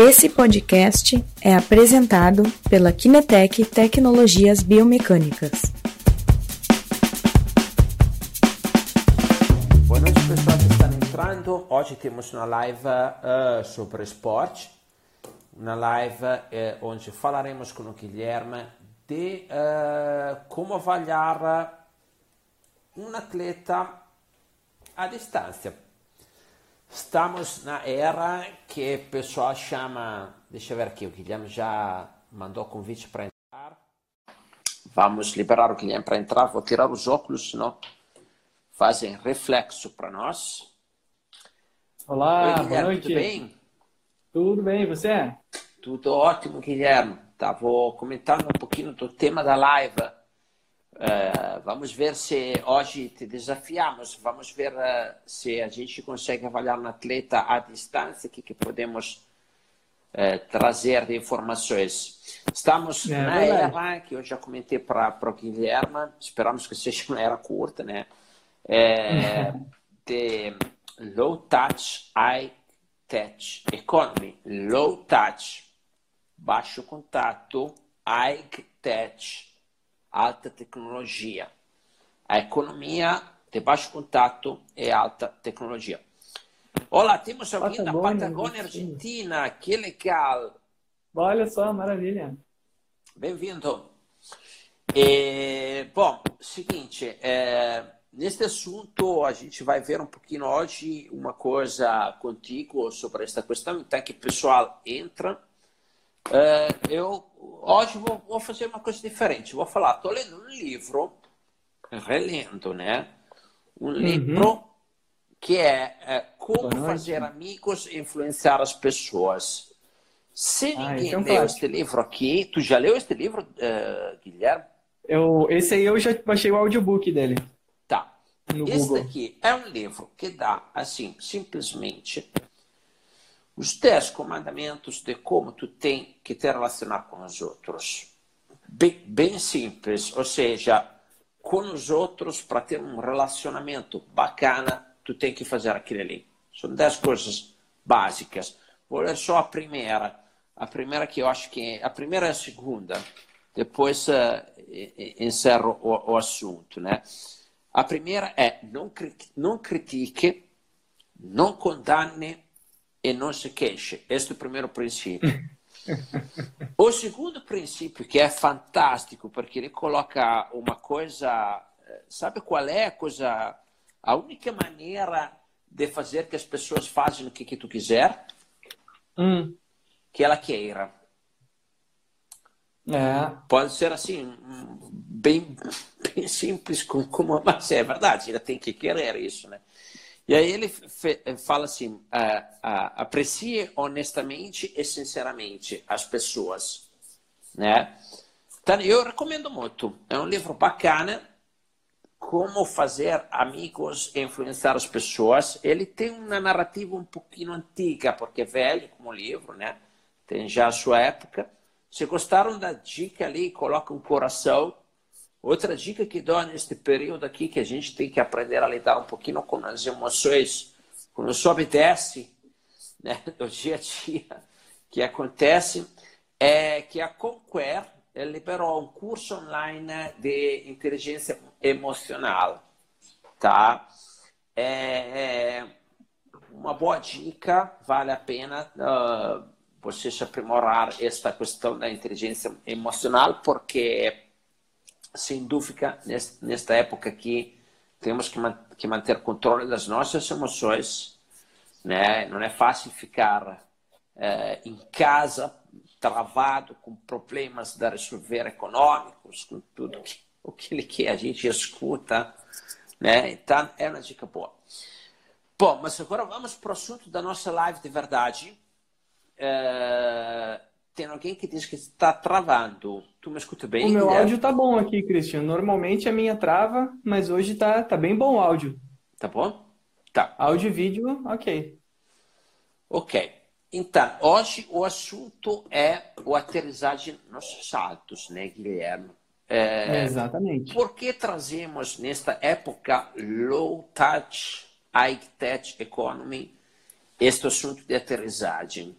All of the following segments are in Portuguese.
Esse podcast é apresentado pela Kinetec Tecnologias Biomecânicas. Boa noite, pessoal que estão entrando. Hoje temos uma live uh, sobre esporte, uma live uh, onde falaremos com o Guilherme de uh, como avaliar um atleta à distância Estamos na era que o pessoal chama. Deixa eu ver aqui, o Guilherme já mandou convite para entrar. Vamos liberar o Guilherme para entrar. Vou tirar os óculos, senão fazem reflexo para nós. Olá, Oi, boa noite. Tudo bem? Tudo bem, você? Tudo ótimo, Guilherme. Tá, vou comentar um pouquinho do tema da live Uh, vamos ver se hoje te desafiamos, vamos ver uh, se a gente consegue avaliar um atleta à distância, o que, que podemos uh, trazer de informações. Estamos é, na era, que eu já comentei para o Guilherme, esperamos que seja uma era curta, né? É, de low touch, high touch economy. Low touch, baixo contato, high touch alta tecnologia. A economia de baixo contato e alta tecnologia. Olá, temos alguém da Patagônia, Argentina. Que legal. Olha só, maravilha. Bem-vindo. É, bom, seguinte, é, neste assunto a gente vai ver um pouquinho hoje uma coisa contigo sobre esta questão, então que o pessoal entra é, eu hoje vou, vou, fazer uma coisa diferente. Vou falar, estou lendo um livro, relendo, né? Um uhum. livro que é, é Como Fazer Amigos e Influenciar as Pessoas. Se ah, ninguém então leu este livro aqui, tu já leu este livro, uh, Guilherme? Eu, esse aí eu já baixei o audiobook dele. Tá. Esse Google. aqui é um livro que dá, assim, simplesmente os dez comandamentos de como tu tem que te relacionar com os outros. Bem, bem simples, ou seja, com os outros, para ter um relacionamento bacana, tu tem que fazer aquilo ali. São dez coisas básicas. Vou ler só a primeira. A primeira que eu acho que é, a primeira e a segunda. Depois uh, encerro o, o, assunto, né? A primeira é não, não critique, não condane, e não se queixe. Este é o primeiro princípio. o segundo princípio, que é fantástico, porque ele coloca uma coisa. Sabe qual é a coisa. A única maneira de fazer que as pessoas façam o que, que tu quiser? Hum. Que ela queira. É. Pode ser assim, bem, bem simples, como, mas é verdade, ela tem que querer isso, né? E aí ele fala assim: uh, uh, aprecie honestamente e sinceramente as pessoas, né? Então, eu recomendo muito. É um livro bacana. Como fazer amigos e influenciar as pessoas. Ele tem uma narrativa um pouquinho antiga, porque é velho como livro, né? Tem já a sua época. Se gostaram da dica ali, coloca um coração Outra dica que dou neste período aqui, que a gente tem que aprender a lidar um pouquinho com as emoções, quando sobe e desce, né, do dia a dia, que acontece, é que a Conquer liberou um curso online de inteligência emocional, tá? É, é uma boa dica, vale a pena uh, você se aprimorar esta questão da inteligência emocional, porque sem dúvida, nesta época aqui, temos que, manter controle das nossas emoções. Né? Não é fácil ficar é, em casa, travado, com problemas da resolver econômicos, com tudo que, o que a gente escuta. Né? Então, é uma dica boa. Bom, mas agora vamos para o assunto da nossa live de verdade. É, tem alguém que diz que está travando. Tu me escuta bem? O meu áudio tá bom aqui, Christian. Normalmente a minha trava, mas hoje tá, tá bem bom o áudio. Tá bom? Tá. Áudio e vídeo, ok. Ok. Então, hoje o assunto é o aterrissagem nos saltos, né, Guilherme? É, exatamente. Por que trazemos nesta época low touch, high touch economy este assunto de aterrissagem?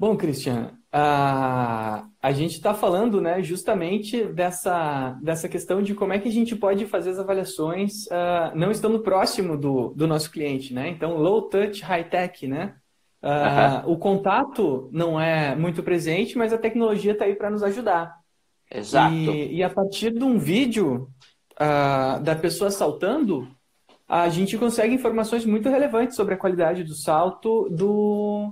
Bom, Cristian, a, a gente está falando né, justamente dessa, dessa questão de como é que a gente pode fazer as avaliações uh, não estando próximo do, do nosso cliente, né? Então, low touch, high tech, né? Uh, O contato não é muito presente, mas a tecnologia está aí para nos ajudar. Exato. E, e, a partir de um vídeo uh, da pessoa saltando, a gente consegue informações muito relevantes sobre a qualidade do salto do,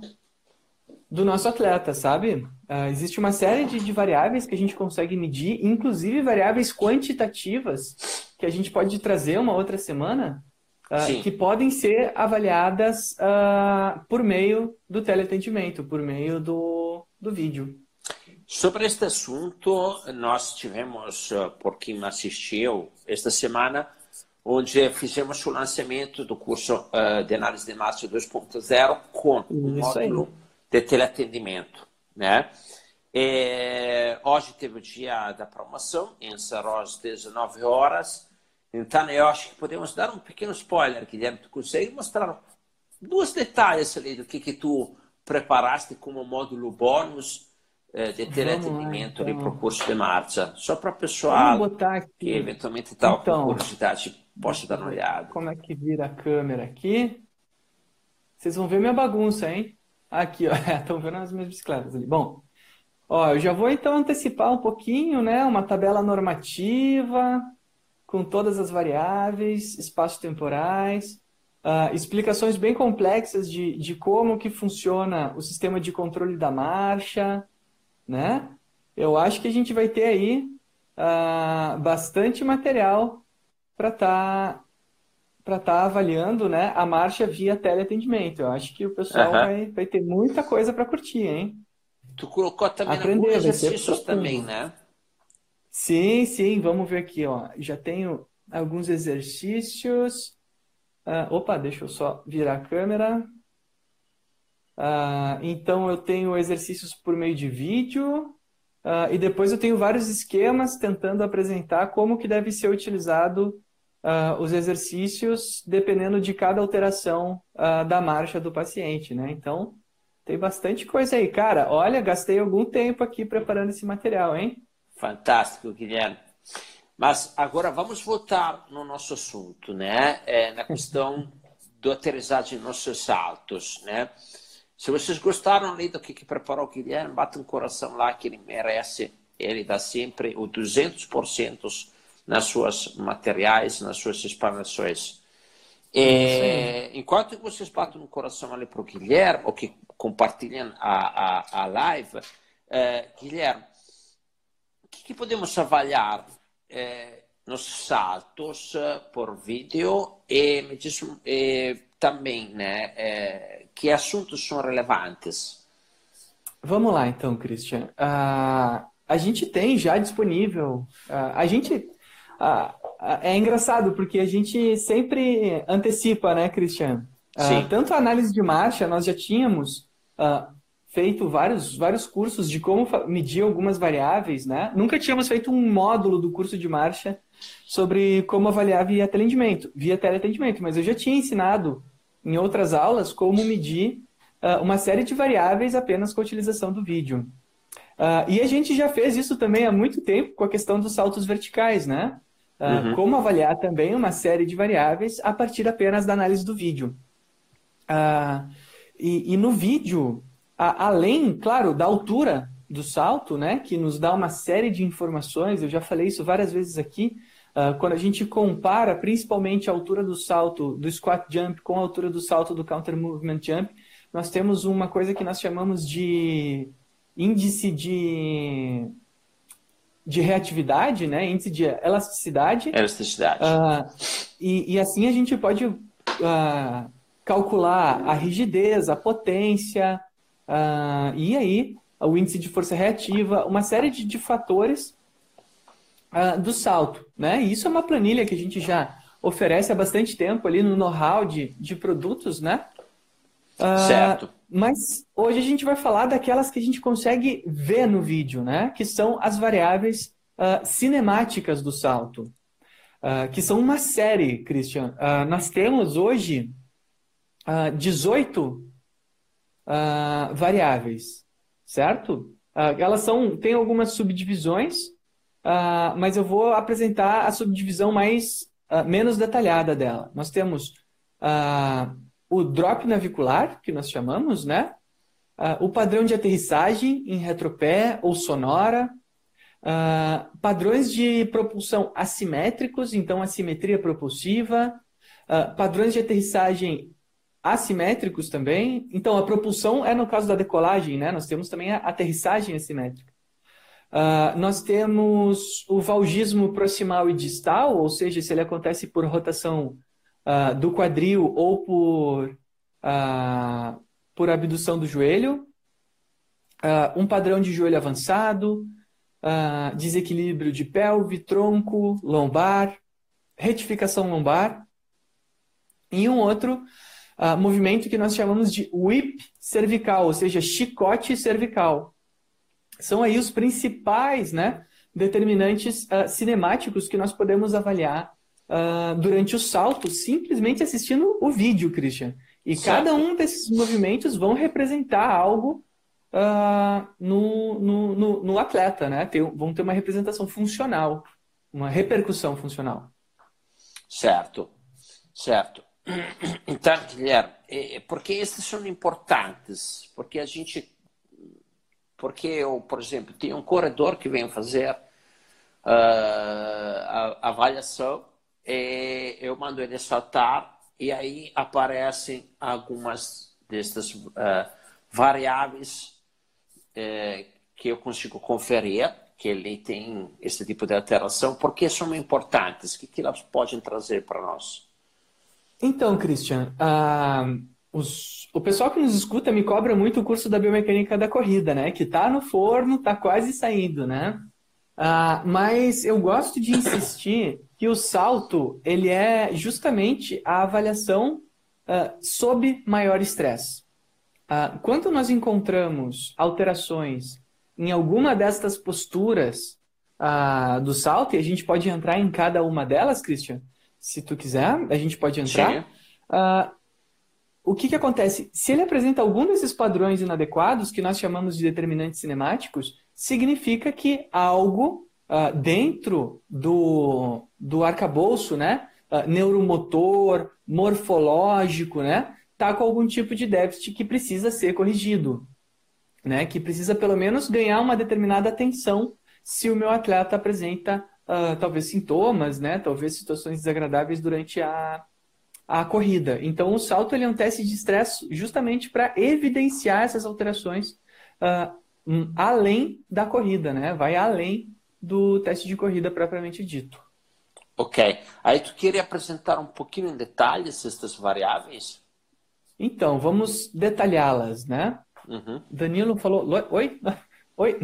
do nosso atleta, sabe? Uh, existe uma série de, de, variáveis que a gente consegue medir, inclusive variáveis quantitativas, que a gente pode trazer uma outra semana, uh, que podem ser avaliadas uh, por meio do teleatendimento, por meio do, do vídeo. Sobre este assunto, nós tivemos, por quem assistiu, esta semana, onde fizemos o lançamento do curso de análise de massa 2.0 com um módulo aí de teleatendimento, né? É, hoje teve o dia da promoção, encerrou às 19 horas. Então, eu acho que podemos dar um pequeno spoiler, Guilherme. Tu consegue mostrar dois detalhes ali do que, que tu preparaste como módulo bônus eh, de teleatendimento ali então. para o curso de marcha? Só para o pessoal que eventualmente está então, com curiosidade, possa dar uma olhada. Como é que vira a câmera aqui? Vocês vão ver minha bagunça, hein? Aqui, ó, estão vendo as minhas bicicletas ali. Bom, ó, eu já vou então antecipar um pouquinho, né? Uma tabela normativa com todas as variáveis, espaços temporais, uh, explicações bem complexas de, de como que funciona o sistema de controle da marcha, né? Eu acho que a gente vai ter aí uh, bastante material para estar tá para estar tá avaliando né, a marcha via teleatendimento. Eu acho que o pessoal uhum. vai, vai ter muita coisa para curtir, hein? Tu colocou também Aprender, exercícios também, né? Sim, sim. Vamos ver aqui, ó. Já tenho alguns exercícios. Uh, opa, deixa eu só virar a câmera. Uh, então, eu tenho exercícios por meio de vídeo. Uh, e depois eu tenho vários esquemas tentando apresentar como que deve ser utilizado uh, os exercícios dependendo de cada alteração uh, da marcha do paciente, né? Então, tem bastante coisa aí. Cara, olha, gastei algum tempo aqui preparando esse material, hein? Fantástico, Guilherme. Mas agora vamos voltar no nosso assunto, né? É, na questão do aterrissagem de nossos saltos, né? Se vocês gostaram ali do que, que preparou o Guilherme, bata um coração lá que ele merece. Ele dá sempre o 200% nas suas materiais, nas suas explanações. É, enquanto vocês batem no coração ali para o Guilherme, ou que compartilham a, a, a live, é, Guilherme, o que, que, podemos avaliar é, nos saltos é, por vídeo e, me diz, e também né, é, que assuntos são relevantes? Vamos lá então, Christian. Uh, a gente tem já disponível, uh, a gente ah, ah, é engraçado, porque a gente sempre antecipa, né, Cristiano? Ah, tanto a análise de marcha, nós já tínhamos ah, feito vários, vários cursos de como medir algumas variáveis, né? Nunca tínhamos feito um módulo do curso de marcha sobre como avaliar via teleatendimento, via teleatendimento, mas eu já tinha ensinado em outras aulas como medir uh, uma série de variáveis apenas com a utilização do vídeo. Uh, e a gente já fez isso também há muito tempo com a questão dos saltos verticais, né? Ah, uhum. como avaliar também uma série de variáveis a partir apenas da análise do vídeo. Uh, e, e, no vídeo, a, além, claro, da altura do salto, né, que nos dá uma série de informações, eu já falei isso várias vezes aqui, uh, quando a gente compara principalmente a altura do salto do squat jump com a altura do salto do counter movement jump, nós temos uma coisa que nós chamamos de índice de de reatividade, né? índice de elasticidade. Elasticidade. Uh, e, e, assim a gente pode uh, calcular a rigidez, a potência, uh, e aí o índice de força reativa, uma série de, de fatores do salto. Né? E isso é uma planilha que a gente já oferece há bastante tempo ali no know-how de, de produtos, né? certo. Mas hoje a gente vai falar daquelas que a gente consegue ver no vídeo, né? Que são as variáveis uh, cinemáticas do salto. Uh, que são uma série, Christian. Uh, nós temos hoje 18 variáveis. certo? Uh, elas são, tem algumas subdivisões, uh, mas eu vou apresentar a subdivisão mais uh, menos detalhada dela. Nós temos o drop navicular, que nós chamamos, né? o padrão de aterrissagem em retropé ou sonora, padrões de propulsão assimétricos, então assimetria propulsiva, padrões de aterrissagem assimétricos também. Então, a propulsão é no caso da decolagem, né? Nós temos também a aterrissagem assimétrica. Uh, nós temos o valgismo proximal e distal, ou seja, se ele acontece por rotação uh, do quadril ou por, uh, por abdução do joelho. um padrão de joelho avançado, desequilíbrio de pelve, tronco, lombar, retificação lombar. E um outro uh, movimento que nós chamamos de whip cervical, ou seja, chicote cervical. São aí os principais né, determinantes uh, cinemáticos que nós podemos avaliar uh, durante o salto, simplesmente assistindo o vídeo, Christian. E certo. cada um desses movimentos vão representar algo uh, no, no, no, no, atleta, né? Tem, vão ter uma representação funcional, uma repercussão funcional. Certo, certo. Então, Guilherme, porque esses são importantes, porque a gente, porque eu, por exemplo, tenho um corredor que vem fazer uh, a, a avaliação, eu mando ele saltar e aí aparecem algumas destas uh, variáveis uh, que eu consigo conferir que ele tem esse tipo de alteração, porque são importantes, o que, que elas podem trazer para nós? Então, Christian, uh, os, o pessoal que nos escuta me cobra muito o curso da biomecânica da corrida, né? Que tá no forno, tá quase saindo, né? Uh, mas eu gosto de insistir que o salto ele é justamente a avaliação uh, sob maior estresse. Uh, quando nós encontramos alterações em alguma destas posturas uh, do salto, e a gente pode entrar em cada uma delas, Christian, se tu quiser, a gente pode entrar. Uh, o que, que acontece? Se ele apresenta algum desses padrões inadequados, que nós chamamos de determinantes cinemáticos, significa que algo uh, dentro do, do arcabouço, né? Uh, neuromotor, morfológico, né? Está com algum tipo de déficit que precisa ser corrigido, né? Que precisa pelo menos ganhar uma determinada atenção se o meu atleta apresenta uh, talvez sintomas, né? Talvez situações desagradáveis durante a, a corrida. Então, o salto ele é um teste de estresse justamente para evidenciar essas alterações uh, além da corrida, né? Vai além do teste de corrida propriamente dito. Ok. Aí tu queria apresentar um pouquinho em detalhes essas variáveis? Então, vamos detalhá-las, né? Uhum. Danilo falou. Oi? Oi?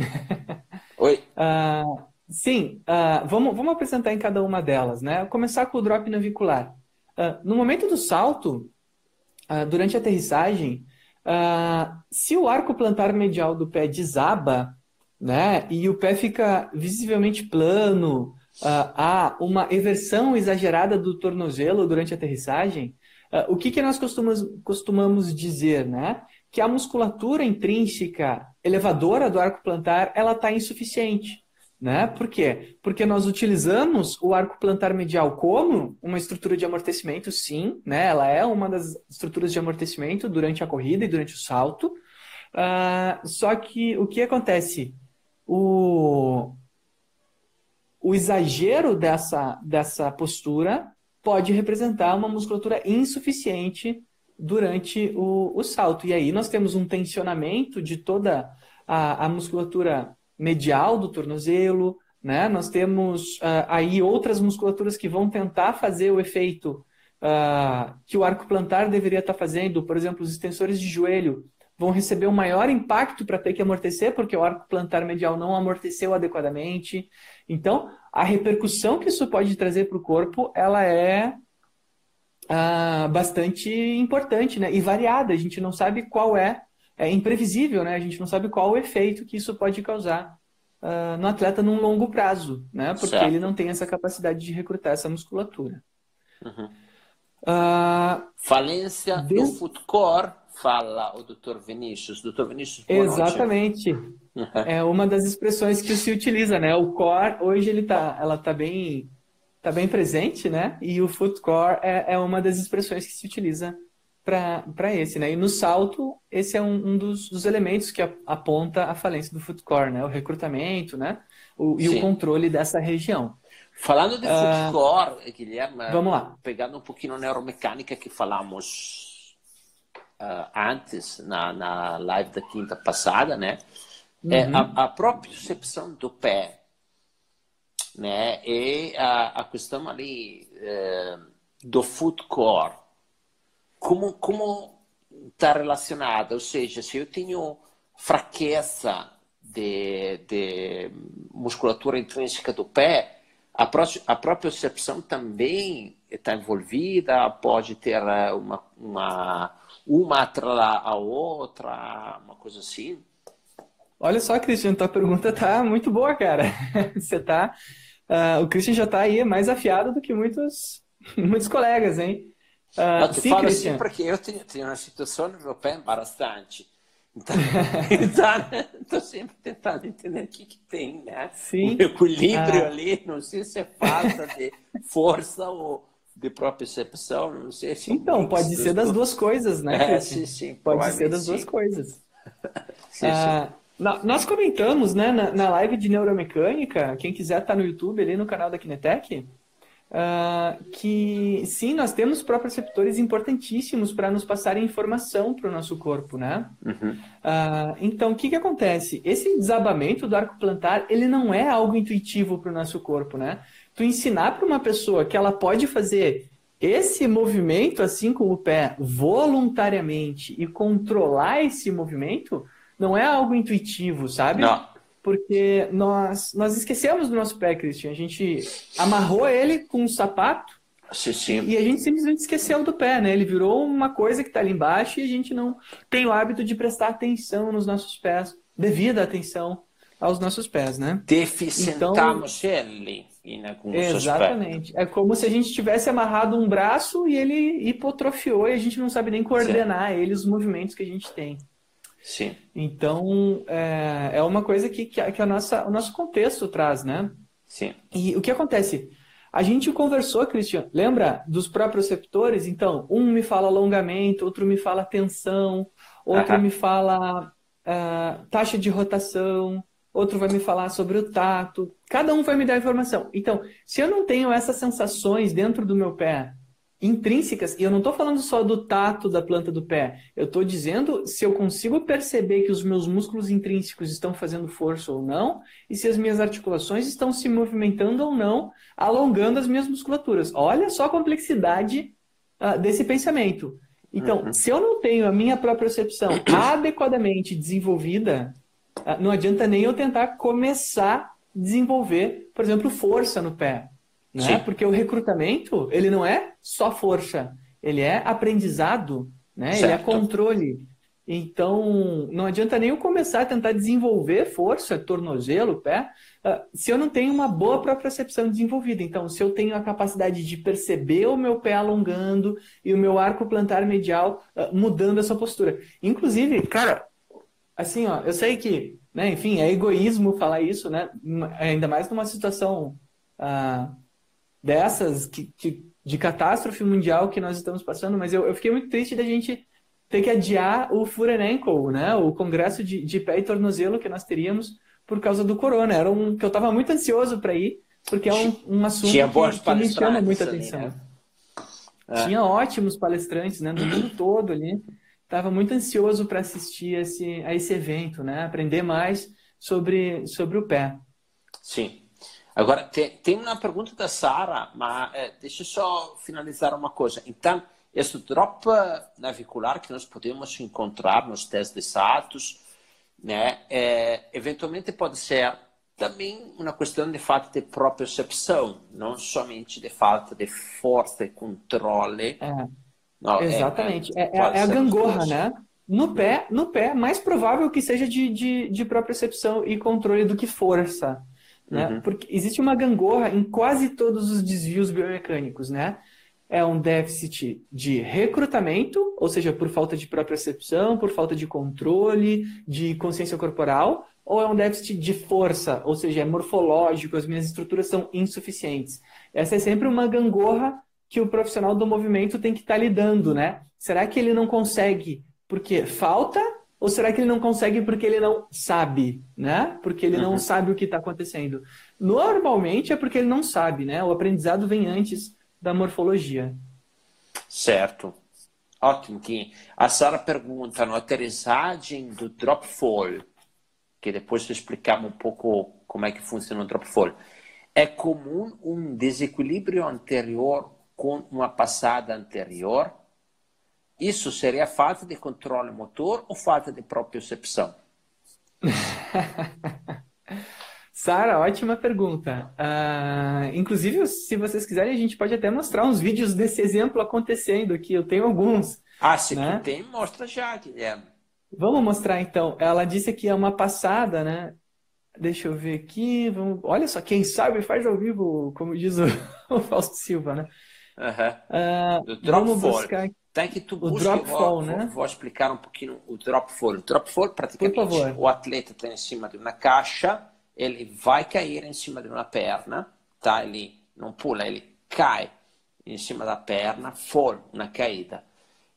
Oi. Uh, Sim, uh, vamos, vamos apresentar em cada uma delas, né? Vou começar com o drop navicular. Uh, no momento do salto, durante a aterrissagem, se o arco plantar medial do pé desaba, né, e o pé fica visivelmente plano, há uma eversão exagerada do tornozelo durante a aterrissagem, o que, que nós costumamos, costumamos dizer, né? Que a musculatura intrínseca elevadora do arco plantar, ela está insuficiente. Né? Por quê? Porque nós utilizamos o arco plantar medial como uma estrutura de amortecimento, sim, né? ela é uma das estruturas de amortecimento durante a corrida e durante o salto. Uh, só que o que acontece? O, o exagero dessa, dessa postura pode representar uma musculatura insuficiente durante o, o salto. E aí nós temos um tensionamento de toda a, a musculatura medial do tornozelo, né? Nós temos uh, aí outras musculaturas que vão tentar fazer o efeito uh, que o arco plantar deveria estar fazendo. Por exemplo, os extensores de joelho vão receber um maior impacto para ter que amortecer, porque o arco plantar medial não amorteceu adequadamente. Então, a repercussão que isso pode trazer para o corpo, ela é uh, bastante importante né? e variada. A gente não sabe qual é é imprevisível, né? A gente não sabe qual o efeito que isso pode causar uh, no atleta num longo prazo, né? Porque certo. ele não tem essa capacidade de recrutar essa musculatura. Uhum. Uh, Falência do Des... foot core, fala o Dr. Vinícius. Dr. Vinícius, Exatamente. é uma das expressões que se utiliza, né? O core, hoje ele tá, ela tá bem, tá bem presente, né? E o foot core é, é uma das expressões que se utiliza para esse, né? E no salto, esse é um, um dos, dos, elementos que aponta a falência do foot core, né? O recrutamento, né? O, e o controle dessa região. Falando de uh, foot core, Guilherme, vamos lá. pegando um pouquinho a neuromecânica que falamos uh, antes na, na live da quinta passada, né? É uhum. É a, a própria percepção do pé, né? E a, a questão ali uh, do foot core como como está relacionada, ou seja, se eu tenho fraqueza de, de musculatura intrínseca do pé, a, pró a própria percepção também está envolvida, pode ter eh, uma, uma, uma atrás a outra, uma coisa assim. Olha só, Cristian, tua pergunta tá muito boa, cara. Você tá, uh, o Christian já está aí mais afiado do que muitos, muitos colegas, hein? Uh, tu sim, fala Christian. assim porque eu tenho, tenho uma situação no meu pé bastante. Então, estou sempre tentando entender o que, que tem, né? Sim. O equilíbrio ah. ali, não sei se é falta de força ou de percepção, não sei se. Então, pode ser das duas coisas, né? É, sim, sim. Pode ser das duas coisas. sim, ah, sim. Nós comentamos, né, na, na live de neuromecânica, quem quiser estar tá no YouTube ali no canal da Kinetec, Uh, que sim, nós temos proprioceptores importantíssimos para nos passarem informação para o nosso corpo, né? Uhum. Uh, então, o que, que acontece? Esse desabamento do arco plantar, ele não é algo intuitivo para o nosso corpo, né? Tu ensinar para uma pessoa que ela pode fazer esse movimento assim com o pé voluntariamente e controlar esse movimento não é algo intuitivo, sabe? Não porque nós, nós esquecemos do nosso pé, Christian. A gente amarrou ele com um sapato sim, sim. e a gente simplesmente esqueceu do pé, né? Ele virou uma coisa que está ali embaixo e a gente não tem o hábito de prestar atenção nos nossos pés, devida atenção aos nossos pés, né? Deficientamos então, ele. Exatamente. É como se a gente tivesse amarrado um braço e ele hipotrofiou e a gente não sabe nem coordenar Sim. ele, os movimentos que a gente tem. Sim. Então, é, é uma coisa que, que, a, que a nossa, o nosso contexto traz, né? Sim. E o que acontece? A gente conversou, Cristian, lembra dos próprios receptores? Então, um me fala alongamento, outro me fala tensão, outro me fala uh, taxa de rotação, outro vai me falar sobre o tato. Cada um vai me dar informação. Então, se eu não tenho essas sensações dentro do meu pé, intrínsecas, e eu não estou falando só do tato da planta do pé, eu estou dizendo se eu consigo perceber que os meus músculos intrínsecos estão fazendo força ou não, e se as minhas articulações estão se movimentando ou não, alongando as minhas musculaturas. Olha só a complexidade uh, desse pensamento. Então, uhum. se eu não tenho a minha própria percepção adequadamente desenvolvida, não adianta nem eu tentar começar a desenvolver, por exemplo, força no pé né? Porque o recrutamento, ele não é só força, ele é aprendizado, né? Certo. Ele é controle. Então, não adianta nem eu começar a tentar desenvolver força, tornozelo, pé, ah, se eu não tenho uma boa propriocepção desenvolvida. Então, se eu tenho a capacidade de perceber o meu pé alongando e o meu arco plantar medial ah, mudando essa postura. Inclusive, cara, assim, ó, eu sei que, né, enfim, é egoísmo falar isso, né? Ainda mais numa situação uh, dessas que, que, de catástrofe mundial que nós estamos passando, mas eu, eu fiquei muito triste da gente ter que adiar o Furenenko, né? O congresso de, de pé e tornozelo que nós teríamos por causa do corona. Era um que eu estava muito ansioso para ir, porque é um, um assunto Tinha que, que me chama muita atenção. Ali, né? é. Tinha ótimos palestrantes, né? Do mundo todo ali. Estava muito ansioso para assistir esse, a esse evento, né? Aprender mais sobre, sobre o pé. Sim. Agora, tem, tem uma pergunta da Sara, mas é, deixa eu só finalizar uma coisa. Então, esse drop navicular que nós podemos encontrar nos testes de status, né, é, eventualmente pode ser também uma questão de falta de percepção, não somente de falta de força e controle. É, não, é, exatamente. É, é, é a gangorra, né? No pé, no pé, mais provável que seja de, de, de percepção e controle do que força. Né? Uhum. Porque existe uma gangorra em quase todos os desvios biomecânicos, né? é um déficit de recrutamento, ou seja, por falta de propriocepção, por falta de controle, de consciência corporal, ou é um déficit de força, ou seja, é morfológico, as minhas estruturas são insuficientes. Essa é sempre uma gangorra que o profissional do movimento tem que estar tá lidando, né? Será que ele não consegue porque falta ou será que ele não consegue porque ele não sabe, né? Porque ele não uhum. sabe o que está acontecendo. Normalmente é porque ele não sabe, né? O aprendizado vem antes da morfologia. Certo. Ótimo, Kim. A Sara pergunta, na aterrissagem do drop fall, que depois explicamos um pouco como é que funciona o drop fall, é comum um desequilíbrio anterior com uma passada anterior? Isso seria falta de controle motor ou falta de propriocepção? Sara, ótima pergunta. Uh, inclusive, se vocês quiserem, a gente pode até mostrar uns vídeos desse exemplo acontecendo aqui. Eu tenho alguns. Ah, se né? tem, mostra já, Guilherme. Vamos mostrar então. Ela disse que é uma passada, né? Deixa eu ver aqui. Vamos... Olha só, quem sabe faz ao vivo, como diz o, o Fausto Silva, né? Uhum. Uh, vamos buscar tem que tu busca, o drop vou, fall, né? Vou, vou, explicar um pouquinho o drop fall. O drop fall, praticamente, o atleta está em cima de uma caixa, ele vai cair em cima de uma perna, tá? Ele não pula, ele cai em cima da perna, fall, uma caída.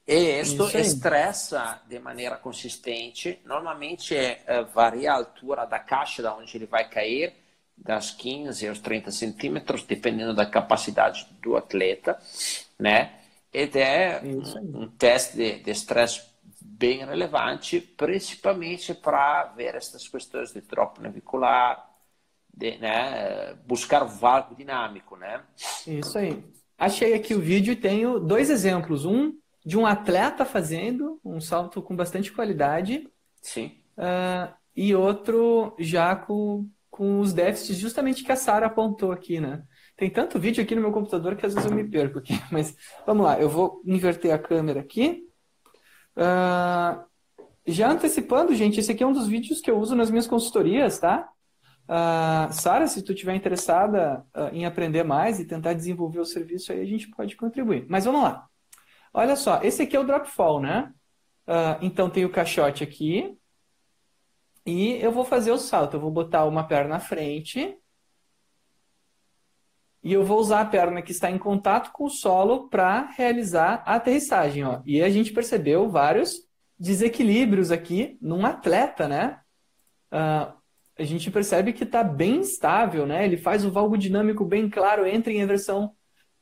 E isso estressa de maneira consistente. Normalmente é, é, varia a altura da caixa da onde ele vai cair, das 15 aos 30 centímetros, dependendo da capacidade do atleta, né? Ed é um, um teste de estresse bem relevante, principalmente para ver essas questões de tropo navicular, de, né, buscar o valgo dinâmico, né? Isso aí. Achei aqui o vídeo e tenho dois exemplos. Um de um atleta fazendo um salto com bastante qualidade. Sim. Uh, e outro já com, com os déficits justamente que a Sara apontou aqui, né? Tem tanto vídeo aqui no meu computador que às vezes eu me perco aqui. Mas vamos lá, eu vou inverter a câmera aqui. Uh, já antecipando, gente, esse aqui é um dos vídeos que eu uso nas minhas consultorias, tá? Uh, Sara, se tu estiver interessada uh, em aprender mais e tentar desenvolver o serviço aí, a gente pode contribuir. Mas vamos lá. Olha só, esse aqui é o drop fall, né? Uh, então tem o caixote aqui. E eu vou fazer o salto. Eu vou botar uma perna na frente e eu vou usar a perna que está em contato com o solo para realizar a aterrissagem. Ó. E a gente percebeu vários desequilíbrios aqui num atleta, né? Uh, a gente percebe que está bem estável, né? Ele faz o valgo dinâmico bem claro, entra em inversão.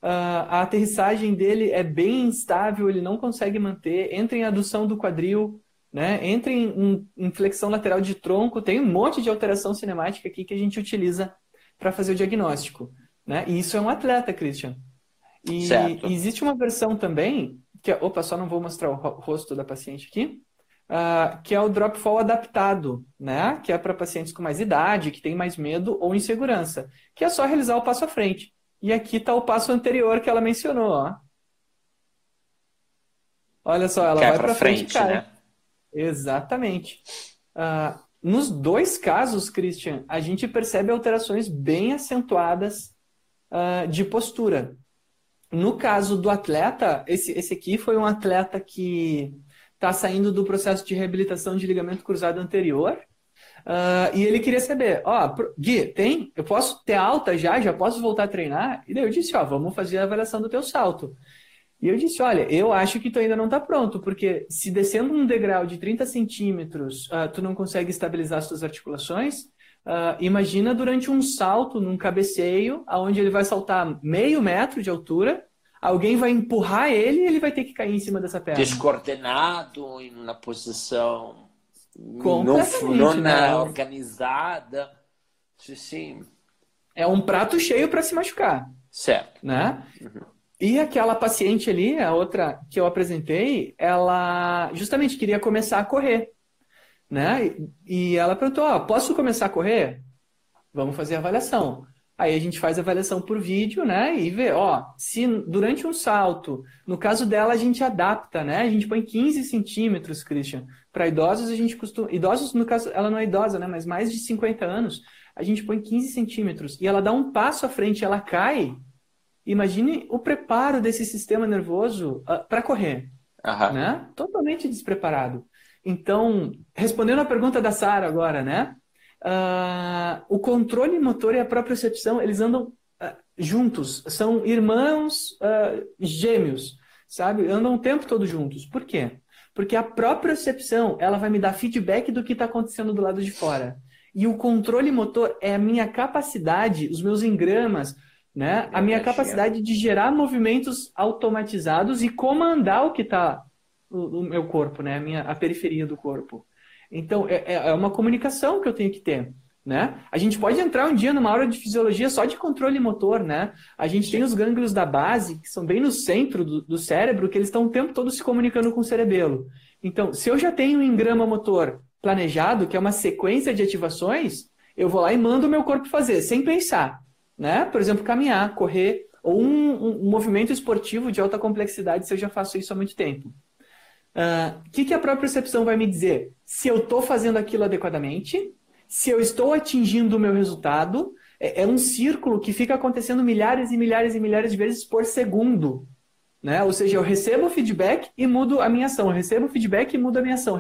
Uh, a aterrissagem dele é bem instável, ele não consegue manter, entra em adução do quadril, né? entra em, em, em flexão lateral de tronco, tem um monte de alteração cinemática aqui que a gente utiliza para fazer o diagnóstico. Né? E isso é um atleta, Christian. E, e existe uma versão também, que é, opa, só não vou mostrar o rosto da paciente aqui, uh, que é o drop fall adaptado, né? que é para pacientes com mais idade, que tem mais medo ou insegurança, que é só realizar o passo à frente. E aqui está o passo anterior que ela mencionou. Ó. Olha só, ela vai para frente, frente né? Exatamente. Uh, nos dois casos, Christian, a gente percebe alterações bem acentuadas uh, de postura. No caso do atleta, esse, esse aqui foi um atleta que está saindo do processo de reabilitação de ligamento cruzado anterior. Uh, e ele queria saber, ó, Gui, tem? Eu posso ter alta já? Já posso voltar a treinar? E daí eu disse, ó, vamos fazer a avaliação do teu salto. E eu disse, olha, eu acho que tu ainda não está pronto, porque se descendo um degrau de 30 centímetros, uh, tu não consegue estabilizar as tuas articulações, Uh, imagina durante um salto num cabeceio, aonde ele vai saltar meio metro de altura, alguém vai empurrar ele e ele vai ter que cair em cima dessa perna. Descoordenado, em uma posição não, não né? organizada. Sim. É um prato cheio para se machucar. Certo. Né? Uhum. E aquela paciente ali, a outra que eu apresentei, ela justamente queria começar a correr né? E ela perguntou: ó, posso começar a correr? Vamos fazer a avaliação. Aí a gente faz a avaliação por vídeo, né? E vê, ó, se durante um salto, no caso dela, a gente adapta, né? A gente põe 15 centímetros, Christian. Para idosos, a gente costuma. Idosos, no caso, ela não é idosa, né? Mas mais de 50 anos, a gente põe 15 centímetros. E ela dá um passo à frente, ela cai. Imagine o preparo desse sistema nervoso uh, para correr. Uhum. Né? Totalmente despreparado. Então, respondendo à pergunta da Sara agora, né? Uh, o controle motor e a propriocepção, eles andam uh, juntos. São irmãos gêmeos, sabe? Andam o tempo todo juntos. Por quê? Porque a propriocepção, ela vai me dar feedback do que está acontecendo do lado de fora. E o controle motor é a minha capacidade, os meus engramas, né? A minha capacidade de gerar movimentos automatizados e comandar o que está no meu corpo, né? A, minha, a periferia do corpo. Então, é, é, é uma comunicação que eu tenho que ter. Né? A gente pode entrar um dia numa aula de fisiologia só de controle motor, né? A gente tem os gânglios da base, que são bem no centro do, do cérebro, que eles estão o tempo todo se comunicando com o cerebelo. Então, se eu já tenho um engrama motor planejado, que é uma sequência de ativações, eu vou lá e mando o meu corpo fazer, sem pensar né? Por exemplo, caminhar, correr, ou um, um movimento esportivo de alta complexidade, se eu já faço isso há muito tempo. O uh, ah, que, que a própria percepção vai me dizer? Se eu estou fazendo aquilo adequadamente, se eu estou atingindo o meu resultado, é, é, um círculo que fica acontecendo milhares e milhares e milhares de vezes por segundo. Né? Ou seja, eu recebo feedback e mudo a minha ação. Eu recebo feedback e mudo a minha ação.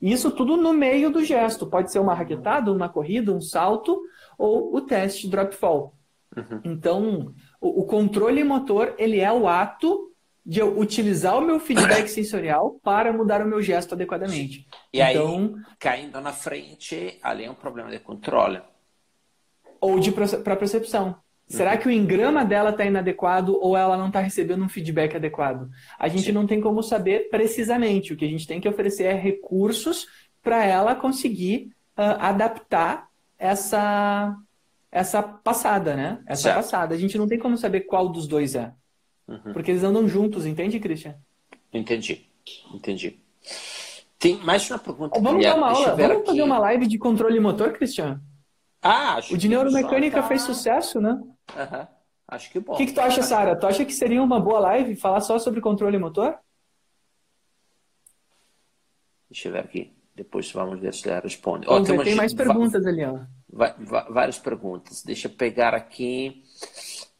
E isso tudo no meio do gesto. Pode ser uma raquetada, uma corrida, um salto ou o teste drop fall. Uhum. Então, o, o, controle motor, ele é o ato de eu utilizar o meu feedback sensorial para mudar o meu gesto adequadamente. E então, aí, caindo na frente, ali é um problema de controle. Ou de para percepção. Será uhum. que o engrama dela está inadequado ou ela não está recebendo um feedback adequado? A gente Sim. não tem como saber precisamente. O que a gente tem que oferecer é recursos para ela conseguir uh, adaptar essa, essa passada, né? Essa certo. passada. A gente não tem como saber qual dos dois é. Uhum. Porque eles andam juntos, entende, Christian? Entendi. Entendi. Tem mais uma pergunta. vamos dar uma aula, vamos aqui. fazer uma live de controle motor, Cristian? Ah, acho O de neuromecânica tá... fez sucesso, né? Uhum. Acho que bom. O que, que tu acha, Sara? Tu acha que seria uma boa live falar só sobre controle motor? Deixa eu ver aqui. Depois vamos ver se ela responde. Vamos oh, tem mais perguntas ali, ó várias perguntas. Deixa eu pegar aqui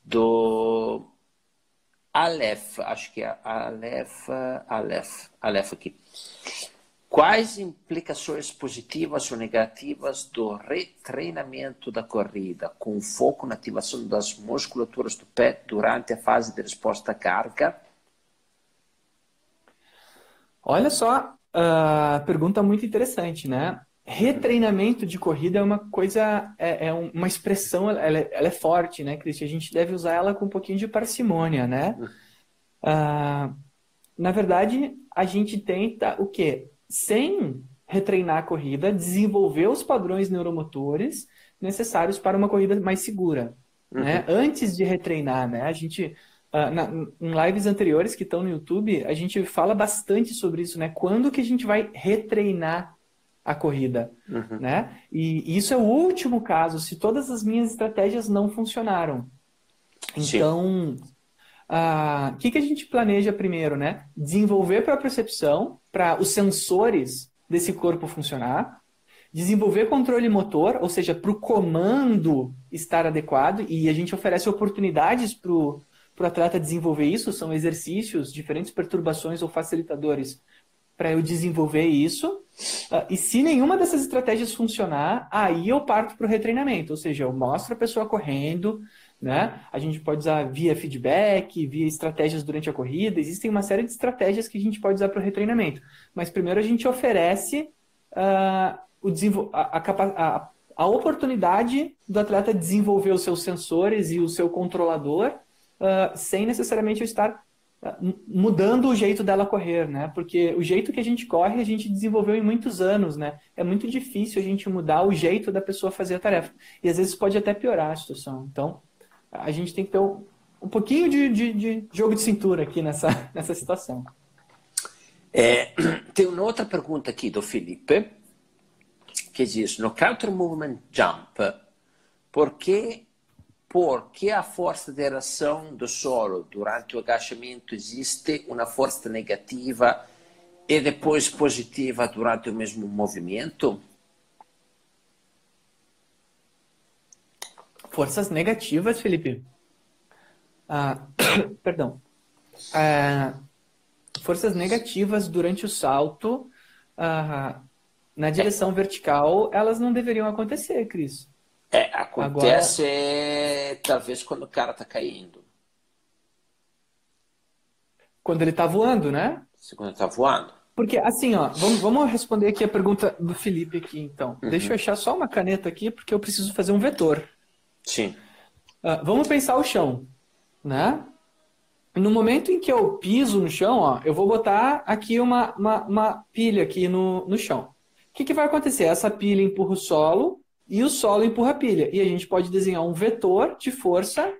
do Aleph, acho que é Aleph, Aleph, Aleph aqui. Quais implicações positivas ou negativas do retreinamento da corrida, com foco na ativação das musculaturas do pé durante a fase de resposta à carga? Olha só, uh, pergunta muito interessante, né? Retreinamento de corrida é uma coisa, é, é uma expressão, ela é, ela é, forte, né, Cristian? A gente deve usar ela com um pouquinho de parcimônia, né? Ah, na verdade, a gente tenta o quê? Sem retreinar a corrida, desenvolver os padrões neuromotores necessários para uma corrida mais segura, uhum. né? Antes de retreinar, né? A gente Uh, na, em lives anteriores que estão no YouTube, a gente fala bastante sobre isso, né? Quando que a gente vai retreinar a corrida, uhum. né? E isso é o último caso, se todas as minhas estratégias não funcionaram. Então, o uh, que, que a gente planeja primeiro, né? Desenvolver para a percepção, para os sensores desse corpo funcionar, desenvolver controle motor, ou seja, para o comando estar adequado, e a gente oferece oportunidades para o atleta desenvolver isso, são exercícios, diferentes perturbações ou facilitadores para eu desenvolver isso. Uh, e se nenhuma dessas estratégias funcionar, aí eu parto para o retreinamento, ou seja, eu mostro a pessoa correndo, né? A gente pode usar via feedback, via estratégias durante a corrida. Existem uma série de estratégias que a gente pode usar para o retreinamento. Mas primeiro a gente oferece uh, o a, a, a, a, oportunidade do atleta desenvolver os seus sensores e o seu controlador uh, sem necessariamente eu estar mudando o jeito dela correr, né? Porque o jeito que a gente corre, a gente desenvolveu em muitos anos, né? É muito difícil a gente mudar o jeito da pessoa fazer a tarefa. E às vezes pode até piorar a situação. Então, a gente tem que ter um, um pouquinho de, de, de, jogo de cintura aqui nessa, nessa situação. É, tem uma outra pergunta aqui do Felipe, que diz, no counter movement jump, por que porque a força de reação do solo durante o agachamento existe uma força negativa e depois positiva durante o mesmo movimento? Forças negativas, Felipe? ah, perdão, ah, forças negativas durante o salto ah, na direção vertical, elas não deveriam acontecer, Cris. É, acontece Agora... talvez quando o cara está caindo. Quando ele está voando, né? Quando ele está voando. Porque, assim, ó, vamos, vamos responder aqui a pergunta do Felipe aqui, então. Uhum. Deixa eu achar só uma caneta aqui, porque eu preciso fazer um vetor. Sim. Uh, vamos pensar o chão, né? No momento em que eu piso no chão, ó, eu vou botar aqui uma, uma, uma pilha aqui no, no chão. O que, que vai acontecer? Essa pilha empurra o solo e o solo empurra a pilha. E a gente pode desenhar um vetor de força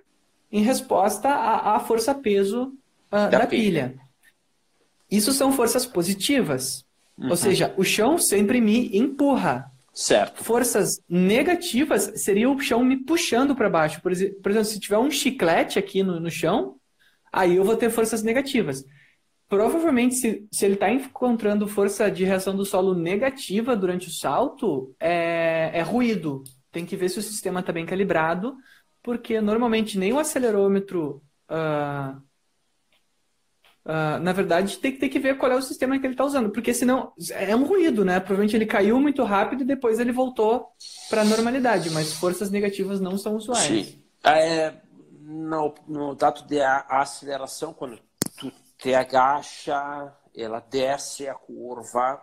em resposta à, à força-peso uh, da, da pilha. pilha. Isso são forças positivas. Uhum. Ou seja, o chão sempre me empurra. Certo. Forças negativas seria o chão me puxando para baixo. Por exemplo, por exemplo, se tiver um chiclete aqui no, no chão, aí eu vou ter forças negativas. Provavelmente, se, se ele está encontrando força de reação do solo negativa durante o salto, é, é ruído. Tem que ver se o sistema está bem calibrado, porque normalmente nem o acelerômetro uh, Uh, na verdade, tem que que ver qual é o sistema que ele está usando, porque senão é um ruído, né? Provavelmente ele caiu muito rápido e depois ele voltou para a normalidade, mas forças negativas não são usuais. Sim. É, no, no dado de aceleração, quando te agacha, ela desce a curva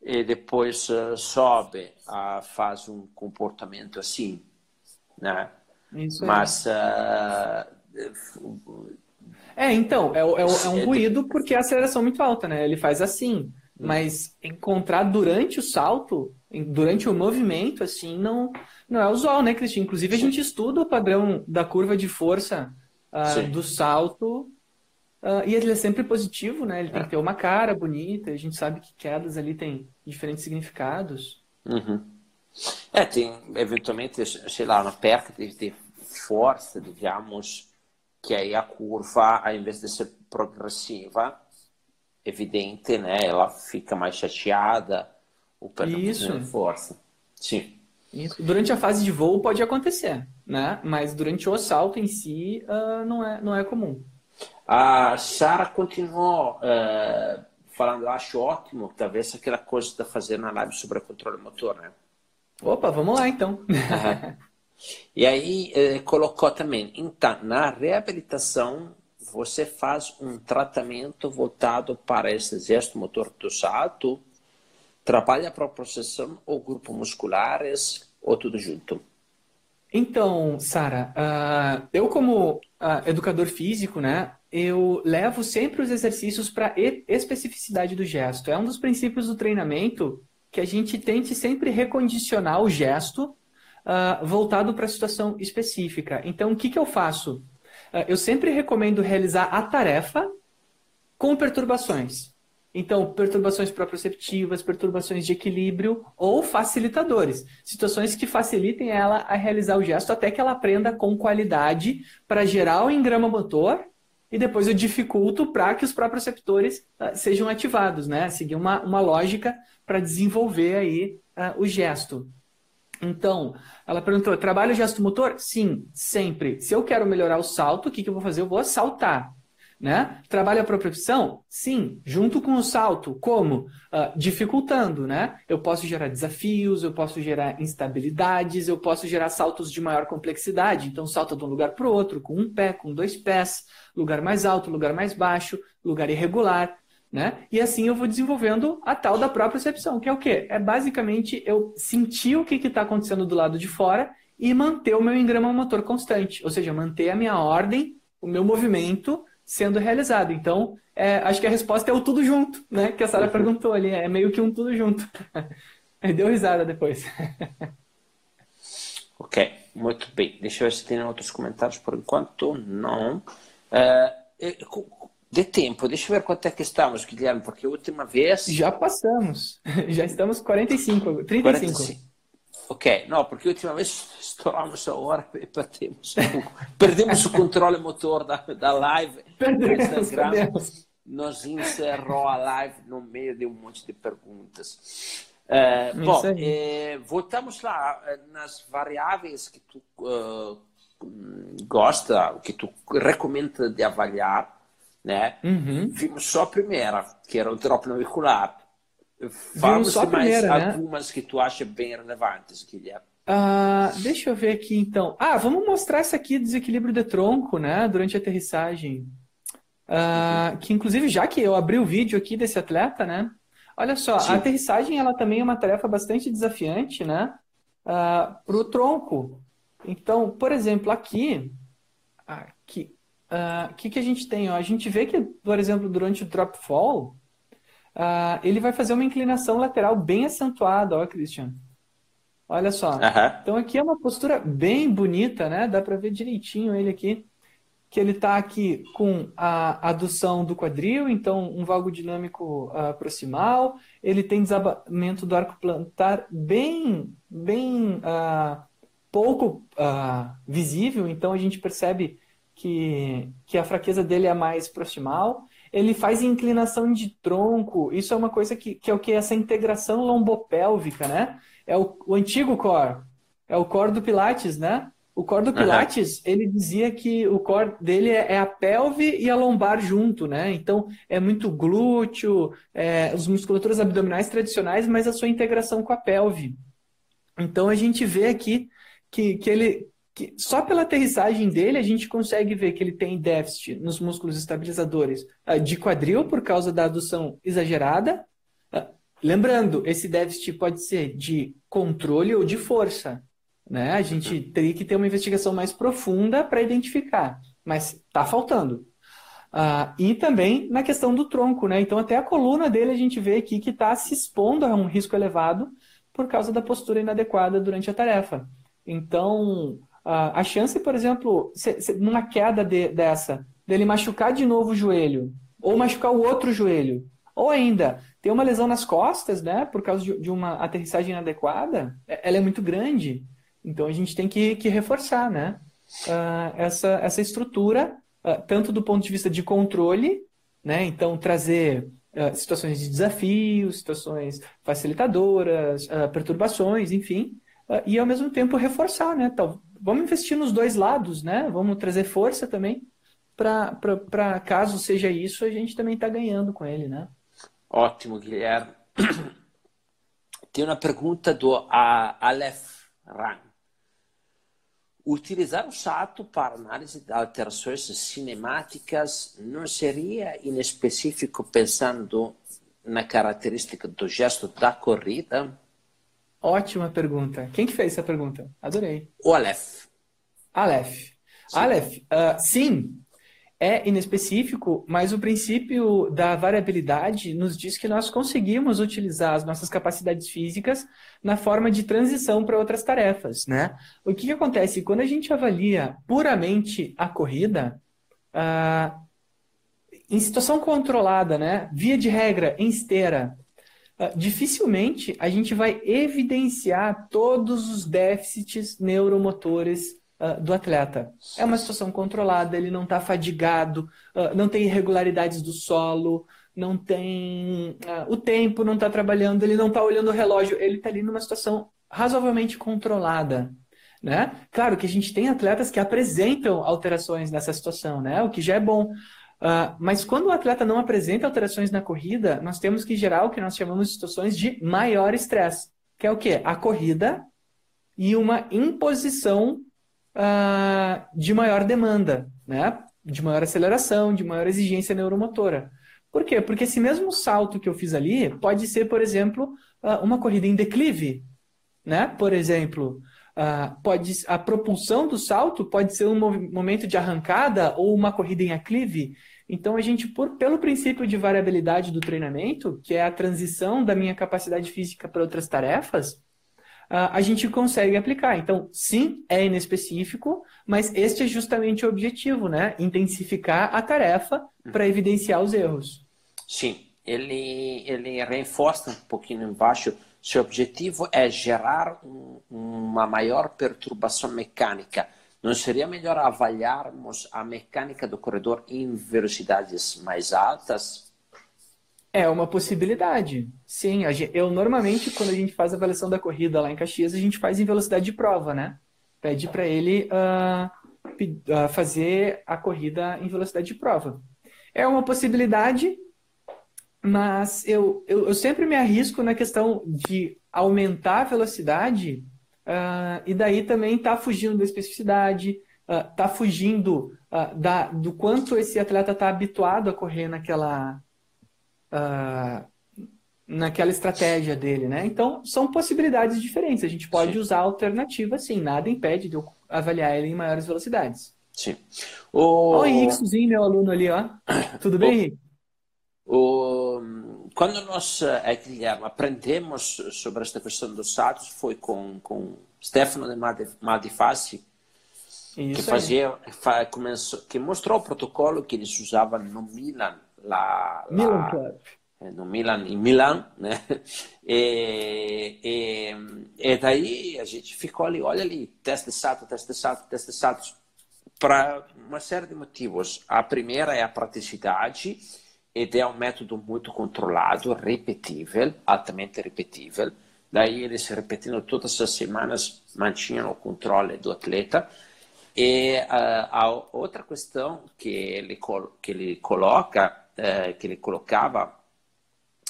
e depois uh, sobe, faz um comportamento assim, né? Isso Mas uh, é, então, é, é, é um ruído porque a aceleração é muito alta, né? Ele faz assim. Mas encontrar durante o salto, durante o movimento, assim, não, não é usual, né, Cristian? Inclusive, a gente estuda o padrão da curva de força uh, do salto uh, e ele é sempre positivo, né? Ele tem que ter uma cara bonita. A gente sabe que quedas ali têm diferentes significados. Uhum. É, tem, eventualmente, sei lá, uma perca de, de força, digamos, que aí a curva, ao invés de ser progressiva, evidente, né, ela fica mais chateada, ou perde Isso. força. Sim. Isso. Durante a fase de voo pode acontecer, né? Mas durante o salto em si uh, não, é, não é comum. A Sara continuou uh, falando, acho ótimo, talvez aquela coisa que está fazendo na live sobre o controle motor, né? Opa, vamos lá então. Uhum. E aí eh, colocou também, então, na reabilitação, você faz um tratamento voltado para esse gesto motor do salto, trabalha para a processão ou grupos musculares, ou tudo junto? Então, Sara, uh, eu como uh, educador físico, né, eu levo sempre os exercícios para especificidade do gesto. É um dos princípios do treinamento que a gente tente sempre recondicionar o gesto uh, voltado para a situação específica. Então, o que, que eu faço? Eu sempre recomendo realizar a tarefa com perturbações. Então, perturbações proprioceptivas, perturbações de equilíbrio ou facilitadores. Situações que facilitem ela a realizar o gesto até que ela aprenda com qualidade para gerar o engrama motor e depois eu dificulto para que os proprioceptores uh, sejam ativados, né? Seguir uma, uma lógica para desenvolver aí uh, o gesto. Então, ela perguntou: trabalho gesto motor? Sim, sempre. Se eu quero melhorar o salto, o que, que eu vou fazer? Eu vou saltar. Né? Trabalho a propriocepção? Sim, junto com o salto. Como? Uh, dificultando, né? Eu posso gerar desafios, eu posso gerar instabilidades, eu posso gerar saltos de maior complexidade. Então, salta de um lugar para o outro, com um pé, com dois pés, lugar mais alto, lugar mais baixo, lugar irregular. Né? E assim eu vou desenvolvendo a tal da própria percepção, que é o quê? É basicamente eu sentir o que está acontecendo do lado de fora e manter o meu engrama motor constante, ou seja, manter a minha ordem, o meu movimento sendo realizado. Então, é, acho que a resposta é o tudo junto, né? Que a Sara perguntou ali, é meio que um tudo junto. Deu risada depois. ok, muito bem. Deixa eu ver se tem outros comentários por enquanto. Não. Uh, de tempo. Deixa eu ver quanto é que estamos, Guilherme, porque a última vez. Já passamos. Já estamos 45, 35. 45. Ok, não, porque a última vez estouramos a hora e perdemos, perdemos o controle motor da, da live. Perdemos, perdemos. Nos encerrou a live no meio de um monte de perguntas. Uh, bom, eh, voltamos lá eh, nas variáveis que tu uh, gosta, que tu recomenda de avaliar, né? Uhum. Vimos só a primeira, que era o drop navicular. Vamos mais primeira, né? algumas que tu acha bem relevantes, Guilherme. Uh, deixa eu ver aqui então. Ah, vamos mostrar essa aqui, desequilíbrio de tronco, né? Durante a aterrissagem. Uh, que inclusive, já que eu abri o vídeo aqui desse atleta, né? Olha só, Sim. a aterrissagem ela também é uma tarefa bastante desafiante, né? Uh, ah, para o tronco. Então, por exemplo, aqui, aqui, o que, que a gente tem? Ó? A gente vê que, por exemplo, durante o drop fall, ele vai fazer uma inclinação lateral bem acentuada, ó, Christian. Olha só. Uhum. Então aqui é uma postura bem bonita, né? Dá para ver direitinho ele aqui. Que ele está aqui com a adução do quadril, então um valgo dinâmico uh, proximal. Ele tem desabamento do arco plantar bem, bem uh, pouco uh, visível, então a gente percebe que, que a fraqueza dele é mais proximal. Ele faz inclinação de tronco, isso é uma coisa que, que é o que? Essa integração lombopélvica, né? é o, o antigo core, é o core do Pilates, né? O core do Pilates, uhum. ele dizia que o core dele é, é, a pelve e a lombar junto, né? Então, é muito glúteo, é, as musculaturas abdominais tradicionais, mas a sua integração com a pelve. Então, a gente vê aqui que, que ele, que só pela aterrissagem dele, a gente consegue ver que ele tem déficit nos músculos estabilizadores ah, de quadril por causa da adução exagerada, Lembrando, esse déficit pode ser de controle ou de força. Né? A gente teria que ter uma investigação mais profunda para identificar, mas está faltando. Uh, e também na questão do tronco, né? Então, até a coluna dele a gente vê aqui que está se expondo a um risco elevado por causa da postura inadequada durante a tarefa. Então, uh, a chance, por exemplo, se, se, numa queda de, dessa, dele machucar de novo o joelho, ou machucar o outro joelho, ou ainda tem uma lesão nas costas, né, por causa de, de uma aterrissagem inadequada, é, ela é muito grande. Então a gente tem que, que reforçar, né, uh, essa, essa estrutura, uh, tanto do ponto de vista de controle, né, então trazer situações de desafio, situações facilitadoras, perturbações, enfim, e ao mesmo tempo reforçar, né, então, vamos investir nos dois lados, né, vamos trazer força também para caso seja isso, a gente também está ganhando com ele, né? Ótimo, Guilherme. Tem uma pergunta do Aleph Ran. Utilizar o SATO para análise de alterações cinemáticas não seria, em específico, pensando na característica do gesto da corrida? Ótima pergunta. Quem que fez essa pergunta? Adorei. O Aleph. Aleph. Sim. Aleph, uh, sim, é inespecífico, mas o princípio da variabilidade nos diz que nós conseguimos utilizar as nossas capacidades físicas na forma de transição para outras tarefas, né? O que, que, acontece? Quando a gente avalia puramente a corrida, ah, em situação controlada, né? Via de regra, em esteira, dificilmente a gente vai evidenciar todos os déficits neuromotores uh, do atleta. É uma situação controlada, ele não está fadigado, uh, não tem irregularidades do solo, não tem. Uh, o tempo não está trabalhando, ele não está olhando o relógio, ele está ali numa situação razoavelmente controlada. Né? Claro que a gente tem atletas que apresentam alterações nessa situação, né? o que já é bom. Uh, mas quando o atleta não apresenta alterações na corrida, nós temos que gerar o que nós chamamos de situações de maior estresse, que é o quê? A corrida e uma imposição uh, de maior demanda, né? de maior aceleração, de maior exigência neuromotora. Por quê? Porque esse mesmo salto que eu fiz ali pode ser, por exemplo, uh, uma corrida em declive. Né? Por exemplo, pode, a propulsão do salto pode ser um momento de arrancada ou uma corrida em aclive. Então, a gente, por, pelo princípio de variabilidade do treinamento, que é a transição da minha capacidade física para outras tarefas, a gente consegue aplicar. Então, sim, é inespecífico, mas este é justamente o objetivo, né? Intensificar a tarefa para evidenciar os erros. Sim, ele, ele reforça um pouquinho embaixo. Seu objetivo é gerar um, uma maior perturbação mecânica. Não seria melhor avaliarmos a mecânica do corredor em velocidades mais altas? É uma possibilidade. Sim, eu normalmente, quando a gente faz a avaliação da corrida lá em Caxias, a gente faz em velocidade de prova, né? Pede para ele uh, fazer a corrida em velocidade de prova. É uma possibilidade, mas eu, eu, eu sempre me arrisco na questão de aumentar a velocidade uh, e daí também tá fugindo da especificidade, uh, tá fugindo uh, da, do quanto esse atleta está habituado a correr naquela, uh, naquela estratégia dele, né? Então, são possibilidades diferentes. A gente pode sim. usar alternativa, sim. Nada impede de eu avaliar ele em maiores velocidades. Sim. O... Olha o Henriquezinho, meu aluno ali, ó. Tudo bem, Henrique? O... Quando nós, é, Guilherme, aprendemos sobre esta questão dos saltos, foi com, com Stefano de Madifassi, que fazia, começou, que mostrou o protocolo que eles usavam no Milan, lá, Milan lá, Club. É, no Milan, em Milão, né? E, e, e, daí a gente ficou ali, olha ali, teste de salto, teste de salto, teste de salto, para uma série de motivos. A primeira é a praticidade, e é um método muito controlado, repetível, altamente repetível. Daí eles repetindo todas as semanas mantinham o controle do atleta. E uh, a outra questão que ele, que ele coloca, uh, que ele colocava,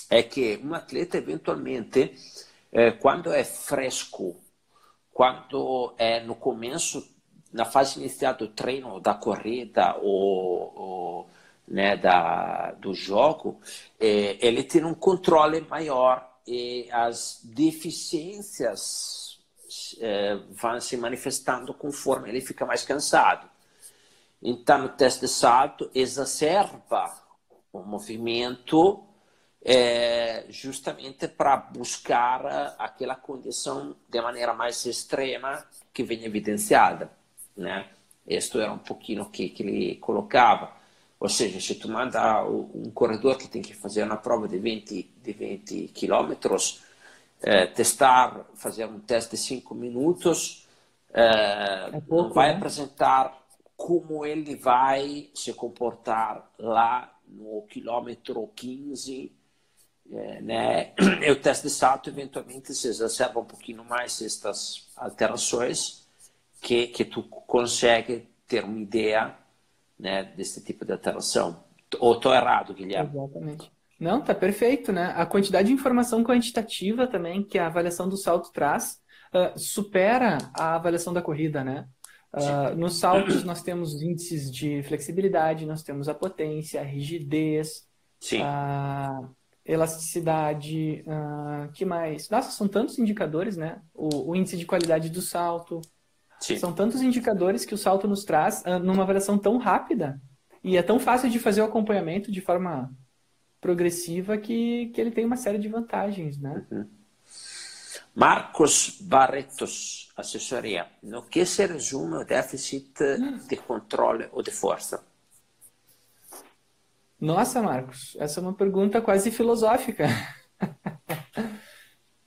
é que um atleta eventualmente, uh, quando é fresco, quando é no começo, na fase inicial do treino, da corrida ou, ou né, da, do jogo, ele tem um controle maior e as deficiências eh, vão se manifestando conforme ele fica mais cansado. Então, o teste de salto exacerba o movimento é, justamente para buscar aquela condição de maneira mais extrema que vem evidenciada. Né? Isto era um pouquinho que, que ele colocava. Ou seja, se tu manda um corredor que tem que fazer uma prova de 20, de 20 quilômetros, é, testar, fazer um teste de cinco minutos, é, é pouco, vai né? apresentar como ele vai se comportar lá no quilômetro 15, é, né? E o teste de salto, eventualmente, se exacerba um pouquinho mais estas alterações, que, que tu consegue ter uma ideia né, desse tipo de alteração. Ou estou errado, Guilherme? Exatamente. Não, tá perfeito, né? A quantidade de informação quantitativa também que a avaliação do salto traz uh, supera a avaliação da corrida, né? Uh, nos saltos nós temos índices de flexibilidade, nós temos a potência, a rigidez, a elasticidade, uh, que mais? Nossa, são tantos indicadores, né? O, o índice de qualidade do salto. Sim. São tantos indicadores que o salto nos traz uh, numa avaliação tão rápida e é tão fácil de fazer o acompanhamento de forma progressiva que, que ele tem uma série de vantagens, né? Uhum. Marcos Barretos, assessoria. No que se resume o déficit de controle ou de força? Nossa, Marcos, essa é uma pergunta quase filosófica.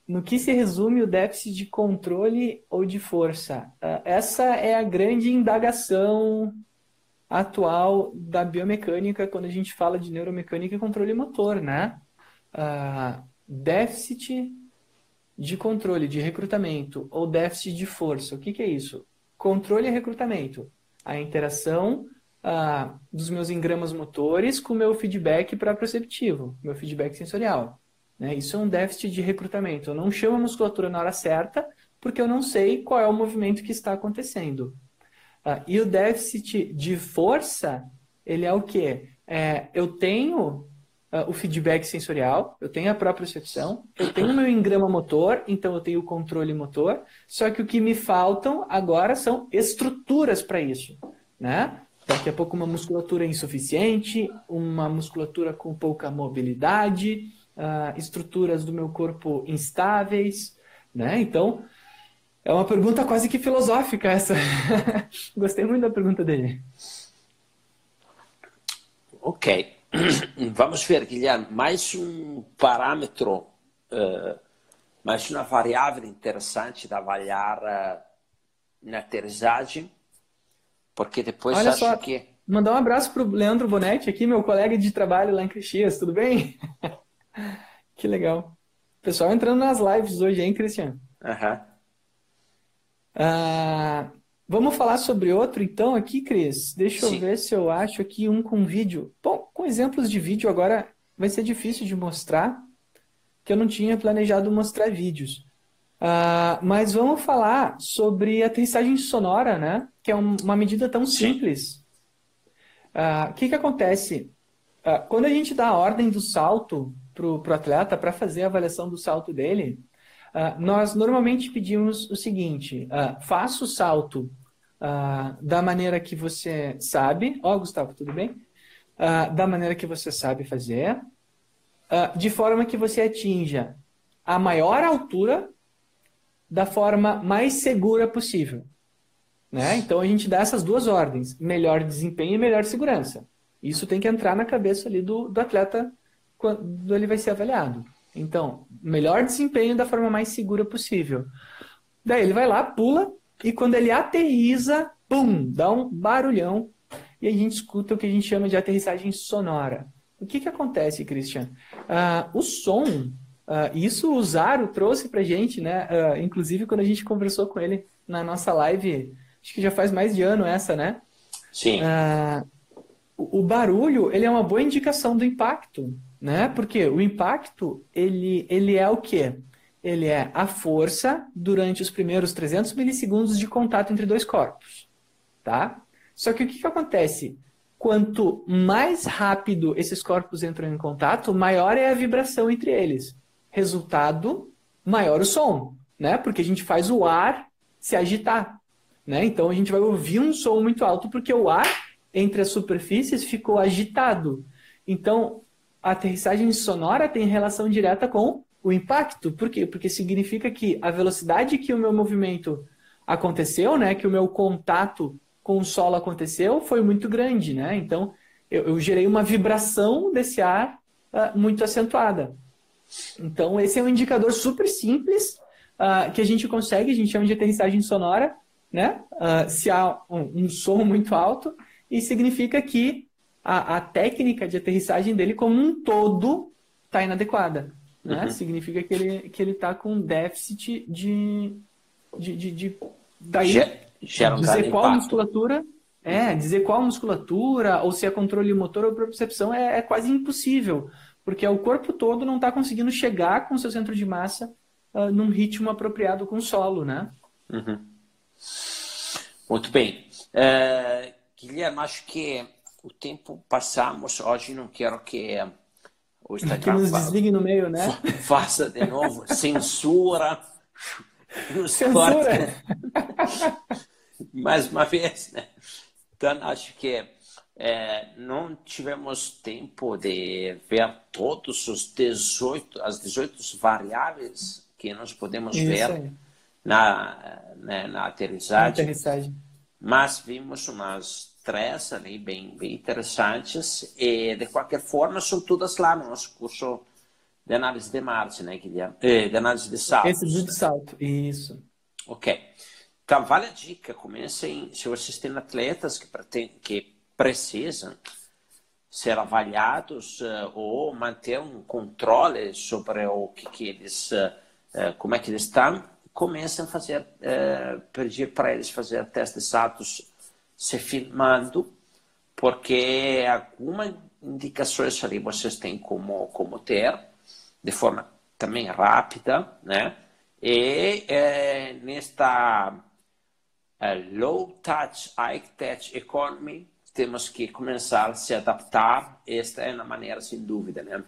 no que se resume o déficit de controle ou de força? Ah, essa é a grande indagação atual da biomecânica quando a gente fala de neuromecânica e controle motor, né? Uh, déficit de controle de recrutamento ou déficit de força. O que, que é isso? Controle e recrutamento. A interação uh, dos meus engramas motores com o meu feedback para-proceptivo, meu feedback sensorial. Né? Isso é um déficit de recrutamento. Eu não chamo a musculatura na hora certa porque eu não sei qual é o movimento que está acontecendo. Uh, e o déficit de força, ele é o quê? É, eu tenho uh, o feedback sensorial, eu tenho a própria percepção, eu tenho o meu engrama motor, então eu tenho o controle motor, só que o que me faltam agora são estruturas para isso, né? Daqui a pouco uma musculatura insuficiente, uma musculatura com pouca mobilidade, uh, estruturas do meu corpo instáveis, né? Então, é uma pergunta quase que filosófica essa. Gostei muito da pergunta dele. Ok. Vamos ver, Guilherme, mais um parâmetro, uh, mais uma variável interessante de avaliar uh, na aterrissagem, porque depois Olha acho só, que... Mandar um abraço para o Leandro Bonetti aqui, meu colega de trabalho lá em Caxias, tudo bem? que legal. Pessoal entrando nas lives hoje, hein, Cristiano? Aham. Uh, Vamos falar sobre outro então aqui, Cris? Deixa Sim. eu ver se eu acho aqui um com vídeo. Bom, com exemplos de vídeo agora vai ser difícil de mostrar, que eu não tinha planejado mostrar vídeos. Uh, mas vamos falar sobre aterrissagem sonora, né? Que é um, uma medida tão simples. O uh, que, que acontece? Quando a gente dá a ordem do salto para o atleta para fazer a avaliação do salto dele, nós normalmente pedimos o seguinte: faça o salto da maneira que você sabe. Ó, oh, Gustavo, tudo bem? da maneira que você sabe fazer, de forma que você atinja a maior altura da forma mais segura possível. Né? Então a gente dá essas duas ordens: melhor desempenho e melhor segurança. Isso tem que entrar na cabeça ali do, do atleta quando ele vai ser avaliado. Então, melhor desempenho da forma mais segura possível. Daí ele vai lá, pula, e quando ele aterriza, pum, dá um barulhão, e a gente escuta o que a gente chama de aterrissagem sonora. O que, que acontece, Christian? Uh, o som Uh, isso o Zaro trouxe pra gente, né? Uh, inclusive quando a gente conversou com ele na nossa live, acho que já faz mais de ano essa, né? Sim. O, o barulho, ele é uma boa indicação do impacto, né? Porque o impacto, ele, ele é o quê? Ele é a força durante os primeiros 300 milissegundos de contato entre dois corpos, tá? Só que o que, que acontece? Quanto mais rápido esses corpos entram em contato, maior é a vibração entre eles resultado, maior o som, né? Porque a gente faz o ar se agitar, né? Então a gente vai ouvir um som muito alto porque o ar entre as superfícies ficou agitado. Então a aterrissagem sonora tem relação direta com o impacto. Por quê? Porque significa que a velocidade que o meu movimento aconteceu, né? Que o meu contato com o solo aconteceu foi muito grande, né? Então eu, eu gerei uma vibração desse ar uh, muito acentuada. Então, esse é um indicador super simples uh, que a gente consegue, a gente chama de aterrissagem sonora, né? Uh, se há um, um, som muito alto, e significa que a, a, técnica de aterrissagem dele como um todo está inadequada. Né? Uhum. Significa que ele que ele está com déficit de, de, de, de daí Gera um dizer qual impacto. musculatura é dizer qual musculatura ou se é controle motor ou percepção é, é quase impossível porque o corpo todo não está conseguindo chegar com o seu centro de massa uh, num ritmo apropriado com o solo, né? Uhum. Muito bem. Uh, Guilherme, acho que o tempo passamos. Hoje não quero que o Instagram que nos desligue no meio, né? Faça de novo censura. Censura. Mais uma vez, né? Então, acho que é, não tivemos tempo de ver todos os 18, as 18 variáveis que nós podemos Isso ver na, né, na aterrissagem. aterrissagem. Mas vimos umas três ali bem, bem interessantes e de qualquer forma são todas lá no nosso curso de análise de Marte, né, Guilherme? Eh, de análise de salto. Esse de salto, isso. Ok. Então, vale a dica, comecem, se vocês têm atletas que, pretendem, que precisam ser avaliados uh, ou manter um controle sobre o que, que eles, uh, como é que eles estão, começam a fazer, pedir para eles fazer testes de status se filmando, porque algumas indicações ali vocês têm como, como ter, de forma também rápida, né? E é, nesta low touch, high touch economy, temos que começar a se adaptar. Esta é a maneira, sem dúvida, né?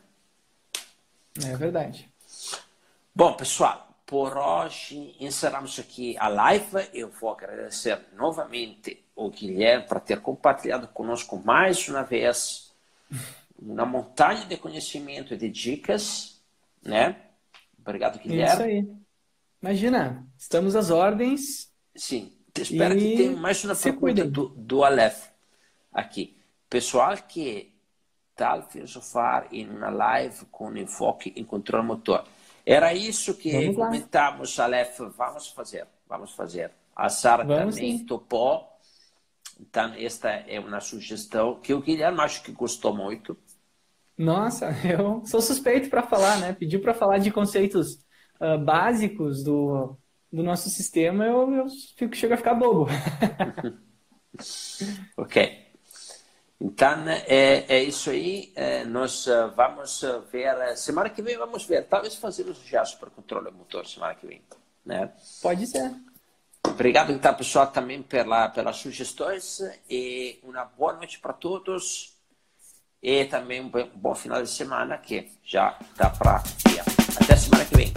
É verdade. Bom, pessoal, por hoje encerramos aqui a live. Eu vou agradecer novamente o Guilherme por ter compartilhado conosco mais uma vez uma montanha de conhecimento e de dicas, né? Obrigado, Guilherme. Isso aí. Imagina, estamos às ordens. Sim. Espero e... que tenha mais uma pergunta do, do Aleph aqui. Pessoal que tal filosofar em uma live com enfoque em controle motor. Era isso que comentamos, Aleph. Vamos fazer, vamos fazer. A Sara também sim. topou. Então, esta é uma sugestão que o Guilherme acho que gostou muito. Nossa, eu sou suspeito para falar, né? Pediu para falar de conceitos uh, básicos do, do nosso sistema, eu, eu fico, chego a ficar bobo. ok. Então, é, é isso aí. É, nós eh, vamos ver. Semana que vem vamos ver. Talvez fazer os já para controle motor semana que vem. Né? Pode ser. Obrigado, então, pessoal, também pela, pelas sugestões. E uma boa noite para todos. E também um bom final de semana que já está para. Até semana que vem.